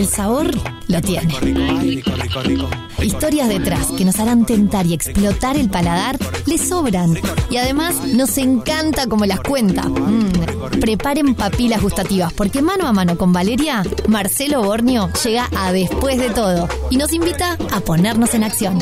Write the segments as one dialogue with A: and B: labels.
A: el sabor lo tiene. Historias detrás que nos harán tentar y explotar el paladar le sobran. Y además nos encanta como las cuenta. Mm, Preparen papilas gustativas porque mano a mano con Valeria, Marcelo Bornio llega a después de todo y nos invita a ponernos en acción.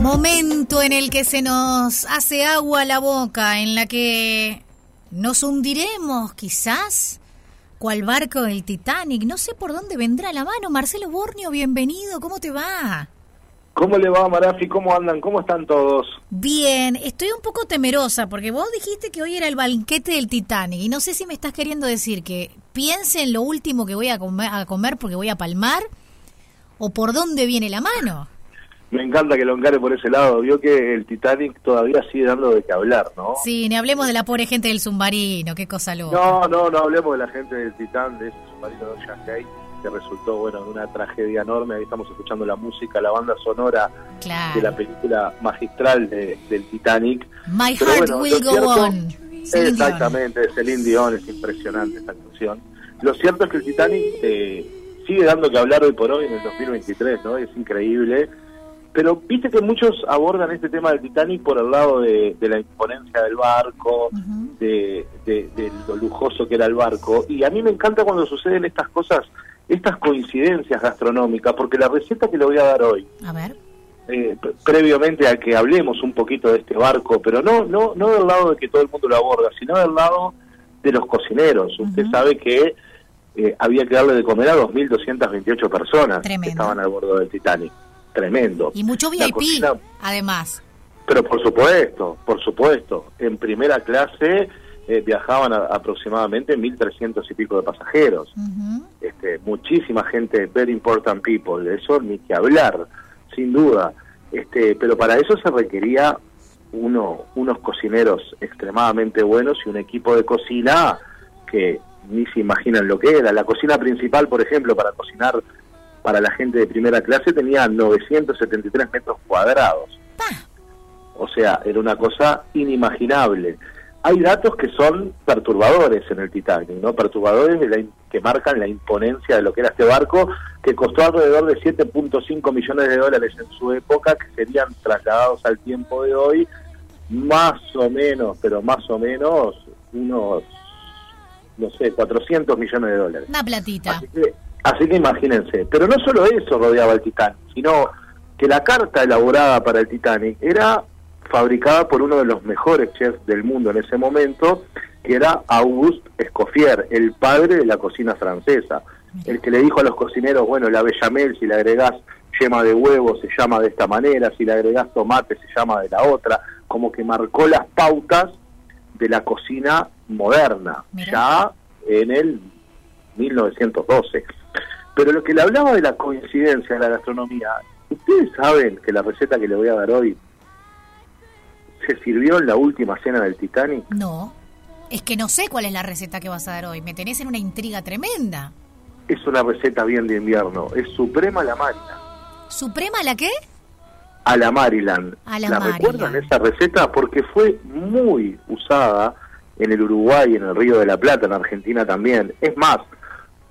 B: Momento en el que se nos hace agua la boca, en la que nos hundiremos, quizás, cual barco del Titanic. No sé por dónde vendrá la mano. Marcelo Bornio, bienvenido. ¿Cómo te va?
C: ¿Cómo le va, Marafi? ¿Cómo andan? ¿Cómo están todos?
B: Bien, estoy un poco temerosa porque vos dijiste que hoy era el banquete del Titanic y no sé si me estás queriendo decir que piense en lo último que voy a comer, a comer porque voy a palmar o por dónde viene la mano.
C: Me encanta que lo encare por ese lado. Vio que el Titanic todavía sigue dando de qué hablar, ¿no?
B: Sí, ni hablemos de la pobre gente del submarino, qué cosa loca.
C: No, no, no hablemos de la gente del Titán, de ese submarino de Shanghai, que resultó, bueno, en una tragedia enorme. Ahí estamos escuchando la música, la banda sonora
B: Claro.
C: de la película magistral de- del Titanic.
B: My
C: Pero
B: heart
C: bueno,
B: will go
C: cierto-
B: on.
C: Exactamente, Celine Dion, es impresionante esta canción. Lo cierto es que el Titanic eh, sigue dando que hablar hoy por hoy en el 2023, ¿no? Es increíble. Pero viste que muchos abordan este tema del Titanic por el lado de, de la imponencia del barco, de, de- de lo lujoso que era el barco. Y a mí me encanta cuando suceden estas cosas, estas coincidencias gastronómicas, porque la receta que le voy a dar hoy,
B: A ver.
C: eh, pre- previamente a que hablemos un poquito de este barco, pero no, no, no del lado de que todo el mundo lo aborda, sino del lado de los cocineros. Usted sabe que eh, había que darle de comer a 2.228 personas
B: Tremendo.
C: que estaban al bordo del Titanic. Tremendo.
B: Y mucho VIP,
C: cocina-
B: además.
C: pero por supuesto, por supuesto, en primera clase eh, viajaban a- aproximadamente 1.300 y pico de pasajeros este, muchísima gente, very important people, de eso ni que hablar, sin duda. Este, pero para eso se requería uno, unos cocineros extremadamente buenos y un equipo de cocina que ni se imaginan lo que era. La cocina principal, por ejemplo, para cocinar para la gente de primera clase tenía 973 metros cuadrados. O sea, era una cosa inimaginable. Hay datos que son perturbadores en el Titanic, ¿no? Perturbadores de la que marcan la imponencia de lo que era este barco, que costó alrededor de 7.5 millones de dólares en su época, que serían trasladados al tiempo de hoy, más o menos, pero más o menos, unos, no sé, 400 millones de dólares.
B: Una platita.
C: Así que, así que imagínense. Pero no solo eso rodeaba el Titanic, sino que la carta elaborada para el Titanic era fabricada por uno de los mejores chefs del mundo en ese momento, que era Auguste Escoffier, el padre de la cocina francesa. El que le dijo a los cocineros, bueno, la bechamel, si le agregás yema de huevo, se llama de esta manera, si le agregás tomate, se llama de la otra, como que marcó las pautas de la cocina moderna,
B: Mirá.
C: ya en el 1912. Pero lo que le hablaba de la coincidencia de la gastronomía, ustedes saben que la receta que le voy a dar hoy se sirvió en la última cena del Titanic.
B: No. Es que no sé cuál es la receta que vas a dar hoy. Me tenés en una intriga tremenda.
C: Es una receta bien de invierno, es suprema a la Marina.
B: ¿Suprema la qué?
C: A la Maryland.
B: A la
C: recuerdan
B: Maryland.
C: esa receta? Porque fue muy usada en el Uruguay, en el Río de la Plata, en Argentina también. Es más,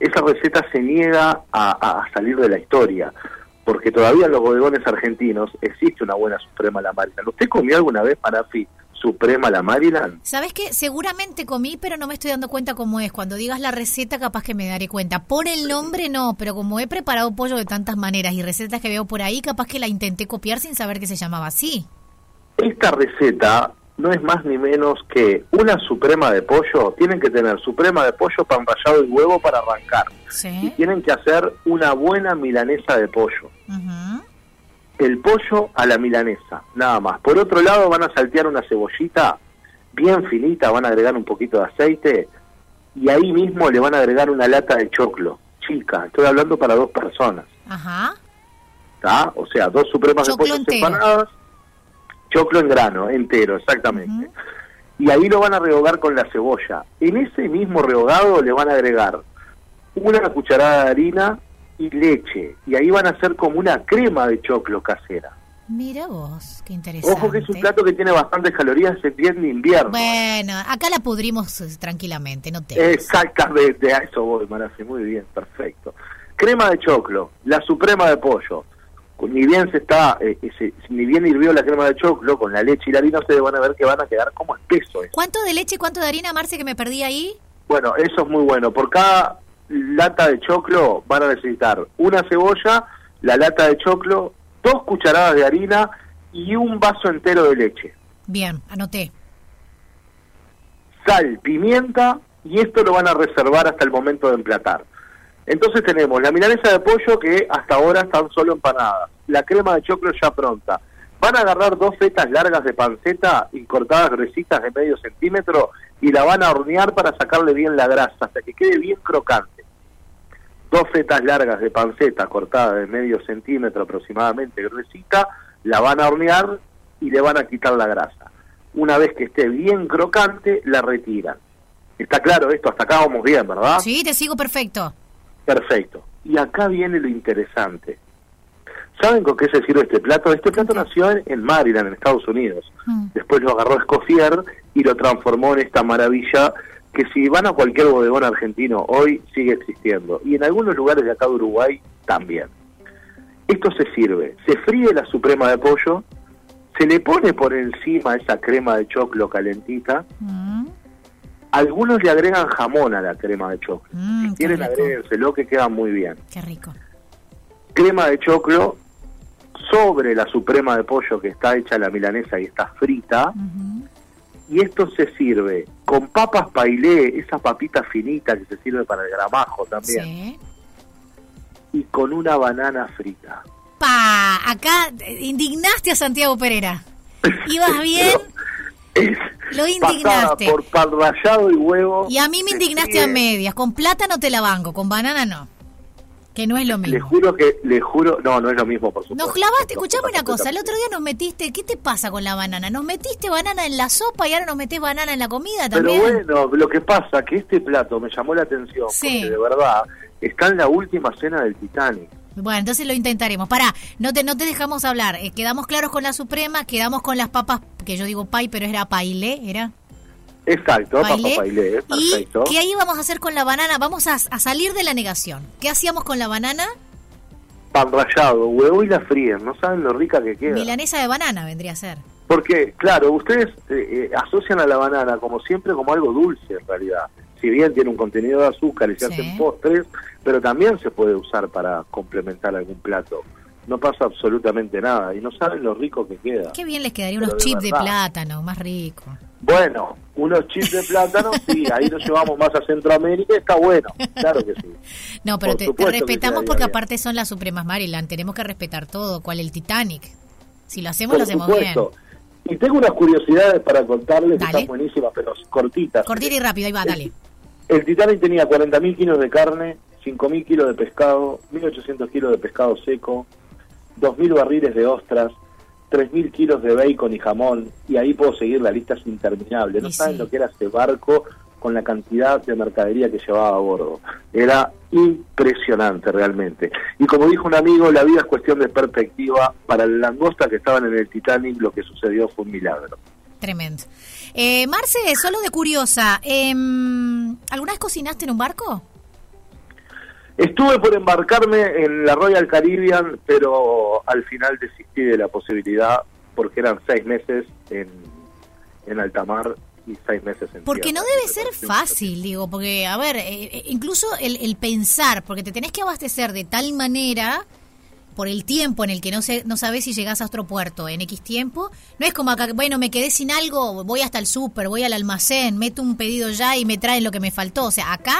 C: esa receta se niega a, salir de la historia, porque todavía en los bodegones argentinos existe una buena Suprema la Maryland. ¿Usted comió alguna vez, Marafi, Suprema la Maryland?
B: ¿Sabes qué? Seguramente comí, pero no me estoy dando cuenta cómo es. Cuando digas la receta, capaz que me daré cuenta. Por el nombre, no, pero como he preparado pollo de tantas maneras y recetas que veo por ahí, capaz que la intenté copiar sin saber que se llamaba así.
C: Esta receta no es más ni menos que una suprema de pollo. Tienen que tener suprema de pollo, pan rallado y huevo para arrancar. Y
B: Sí.
C: tienen que hacer una buena milanesa de pollo.
B: Ujú.
C: El pollo a la milanesa, nada más. Por otro lado van a saltear una cebollita bien finita, van a agregar un poquito de aceite y ahí mismo le van a agregar una lata de choclo. Chica, estoy hablando para dos personas.
B: Ajá.
C: ¿tá? O sea, dos supremas
B: Choclo
C: de pollo
B: entero.
C: separadas, choclo en grano, entero, exactamente. Y ahí lo van a rehogar con la cebolla. En ese mismo rehogado le van a agregar una cucharada de harina y leche. Y ahí van a hacer como una crema de choclo casera.
B: Mira vos, qué interesante.
C: Ojo que es un plato que tiene bastantes calorías, es bien de invierno.
B: Bueno, acá la pudrimos eh, tranquilamente, no te.
C: Exactamente, a eso voy, Marafi, muy bien, perfecto. Crema de choclo, la suprema de pollo. Ni bien se está, eh, ni bien hirvió la crema de choclo con la leche y la harina, ustedes van a ver que van a quedar como espeso.
B: ¿Cuánto de leche y cuánto de harina, Marce, que me perdí ahí?
C: Bueno, eso es muy bueno. Por cada lata de choclo van a necesitar una cebolla, la lata de choclo, dos cucharadas de harina y un vaso entero de leche.
B: Bien, anoté.
C: Sal, pimienta y esto lo van a reservar hasta el momento de emplatar. Entonces tenemos la milanesa de pollo que hasta ahora están solo empanadas, la crema de choclo ya pronta. Van a agarrar dos fetas largas de panceta y cortadas gruesitas de medio centímetro y la van a hornear para sacarle bien la grasa hasta que quede bien crocante dos fetas largas de panceta cortada de medio centímetro aproximadamente gruesita, la van a hornear y le van a quitar la grasa. Una vez que esté bien crocante, la retiran. ¿Está claro esto? Hasta acá vamos bien, ¿verdad?
B: Sí, te sigo perfecto.
C: Perfecto. Y acá viene lo interesante. ¿Saben con qué se sirve este plato? Este plato nació en, Maryland, en Estados Unidos. Mm. Después lo agarró Escoffier y lo transformó en esta maravilla que si van a cualquier bodegón argentino hoy sigue existiendo y en algunos lugares de acá de Uruguay también. Esto se sirve, se fríe la suprema de pollo, se le pone por encima esa crema de choclo calentita. Mm. Algunos le agregan jamón a la crema de choclo. Mm, si quieren lo que queda muy bien.
B: Qué rico.
C: Crema de choclo sobre la suprema de pollo que está hecha la milanesa y está frita y esto se sirve con papas pailé, esa papita finita que se sirve para el gramajo también. Sí. Y con una banana frita.
B: Pa, acá indignaste a Santiago Pereira. ¿Ibas bien? Lo indignaste.
C: Por pan rallado y huevo.
B: Y a mí me indignaste a medias. Con plátano te la banco, con banana no. Que no es lo mismo.
C: Le juro que, le juro, no, no es lo mismo, por supuesto.
B: Nos clavaste, escuchame una cosa, el otro día nos metiste, ¿qué te pasa con la banana? Nos metiste banana en la sopa y ahora nos metés banana en la comida también.
C: Pero bueno, lo que pasa que este plato me llamó la atención, porque de verdad está en la última cena del Titanic.
B: Bueno, entonces lo intentaremos. Pará, no te, no te dejamos hablar. Eh, quedamos claros con la Suprema, quedamos con las papas, que yo digo pay, pero era paile, ¿era?
C: Exacto, papá perfecto.
B: ¿Y qué íbamos a hacer con la banana? Vamos a, salir de la negación. ¿Qué hacíamos con la banana?
C: Pan rallado, huevo y la fríen. No saben lo rica que queda.
B: Milanesa de banana vendría a ser.
C: Porque, claro, ustedes eh, eh, asocian a la banana como siempre como algo dulce en realidad. Si bien tiene un contenido de azúcar y se hacen postres, pero también se puede usar para complementar algún plato no pasa absolutamente nada y no saben lo rico que queda.
B: Qué bien les quedaría unos chips de plátano, más rico.
C: Bueno, unos chips de plátano, sí, ahí nos llevamos más a Centroamérica, está bueno, claro que sí.
B: No, pero te, respetamos porque aparte son las Supremas Maryland, tenemos que respetar todo, cual el Titanic. Si lo hacemos, lo hacemos bien.
C: Y tengo unas curiosidades para contarles que están buenísimas, pero cortitas.
B: Cortita y rápido, ahí va, dale.
C: El Titanic tenía 40.000 kilos de carne, 5.000 kilos de pescado, 1.800 kilos de pescado seco, 2.000 barriles de ostras, 3.000 kilos de bacon y jamón, y ahí puedo seguir, la lista es interminable. No saben lo que era ese barco con la cantidad de mercadería que llevaba a bordo. Era impresionante realmente. Y como dijo un amigo, la vida es cuestión de perspectiva. Para el langosta que estaban en el Titanic, lo que sucedió fue un milagro.
B: Tremendo. Eh, Marce, solo de curiosa, em, ¿alguna vez cocinaste en un barco?
C: Estuve por embarcarme en la Royal Caribbean, pero al final desistí de la posibilidad porque eran seis meses en, en alta mar y seis meses en
B: Porque no debe ser fácil, digo, porque, a ver, eh, eh, incluso el, el, pensar, porque te tenés que abastecer de tal manera por el tiempo en el que no, sé, no sabes si llegás a otro puerto en X tiempo, no es como acá, bueno, me quedé sin algo, voy hasta el súper, voy al almacén, meto un pedido ya y me traen lo que me faltó. O sea, acá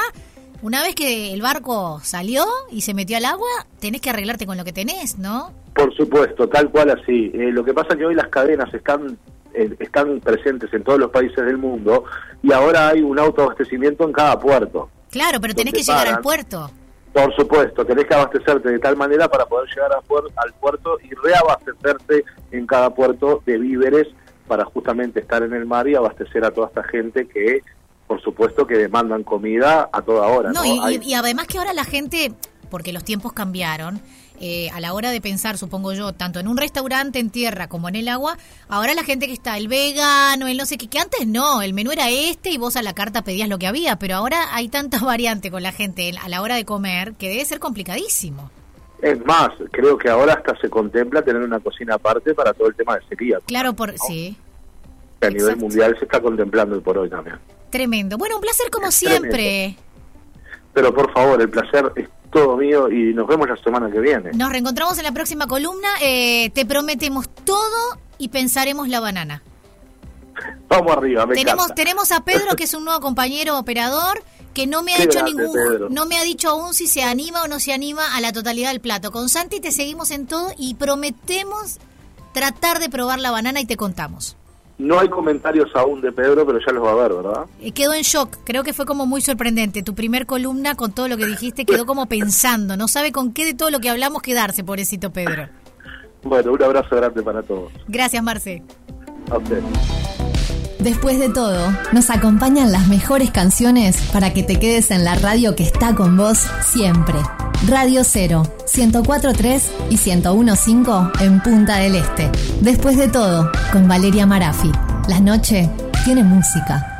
B: una vez que el barco salió y se metió al agua, tenés que arreglarte con lo que tenés, ¿no?
C: Por supuesto, tal cual así. Eh, lo que pasa es que hoy las cadenas están eh, están presentes en todos los países del mundo y ahora hay un autoabastecimiento en cada puerto.
B: Claro, pero tenés que llegar al puerto.
C: Por supuesto, tenés que abastecerte de tal manera para poder llegar al puerto y reabastecerte en cada puerto de víveres para justamente estar en el mar y abastecer a toda esta gente que por supuesto que demandan comida a toda hora.
B: No, Y, además que ahora la gente, porque los tiempos cambiaron, eh, a la hora de pensar, supongo yo, tanto en un restaurante en tierra como en el agua, ahora la gente que está, el vegano, el no sé qué, que antes no, el menú era este y vos a la carta pedías lo que había, pero ahora hay tanta variante con la gente a la hora de comer que debe ser complicadísimo.
C: Es más, creo que ahora hasta se contempla tener una cocina aparte para todo el tema de sequía.
B: Claro, por sí.
C: a nivel mundial se está contemplando por hoy también.
B: Tremendo. Bueno, un placer como siempre.
C: Pero por favor, el placer es todo mío y nos vemos la semana que viene.
B: Nos reencontramos en la próxima columna. Eh, te prometemos todo y pensaremos la banana.
C: Vamos arriba, me
B: tenemos, tenemos a Pedro, que es un nuevo compañero operador, que no me ha hecho ningún, no me ha dicho aún si se anima o no se anima a la totalidad del plato. Con Santi te seguimos en todo y prometemos tratar de probar la banana y te contamos.
C: No hay comentarios aún de Pedro, pero ya los va a ver, ¿verdad?
B: Eh, quedó en shock, creo que fue como muy sorprendente. Tu primer columna con todo lo que dijiste quedó como pensando, no sabe con qué de todo lo que hablamos quedarse, pobrecito Pedro.
C: Bueno, un abrazo grande para todos.
B: Gracias, Marce.
C: A usted.
A: Después de todo, nos acompañan las mejores canciones para que te quedes en la radio que está con vos siempre. Radio 0, 104.3 y 101.5 en Punta del Este. Después de todo, con Valeria Marafi. La noche tiene música.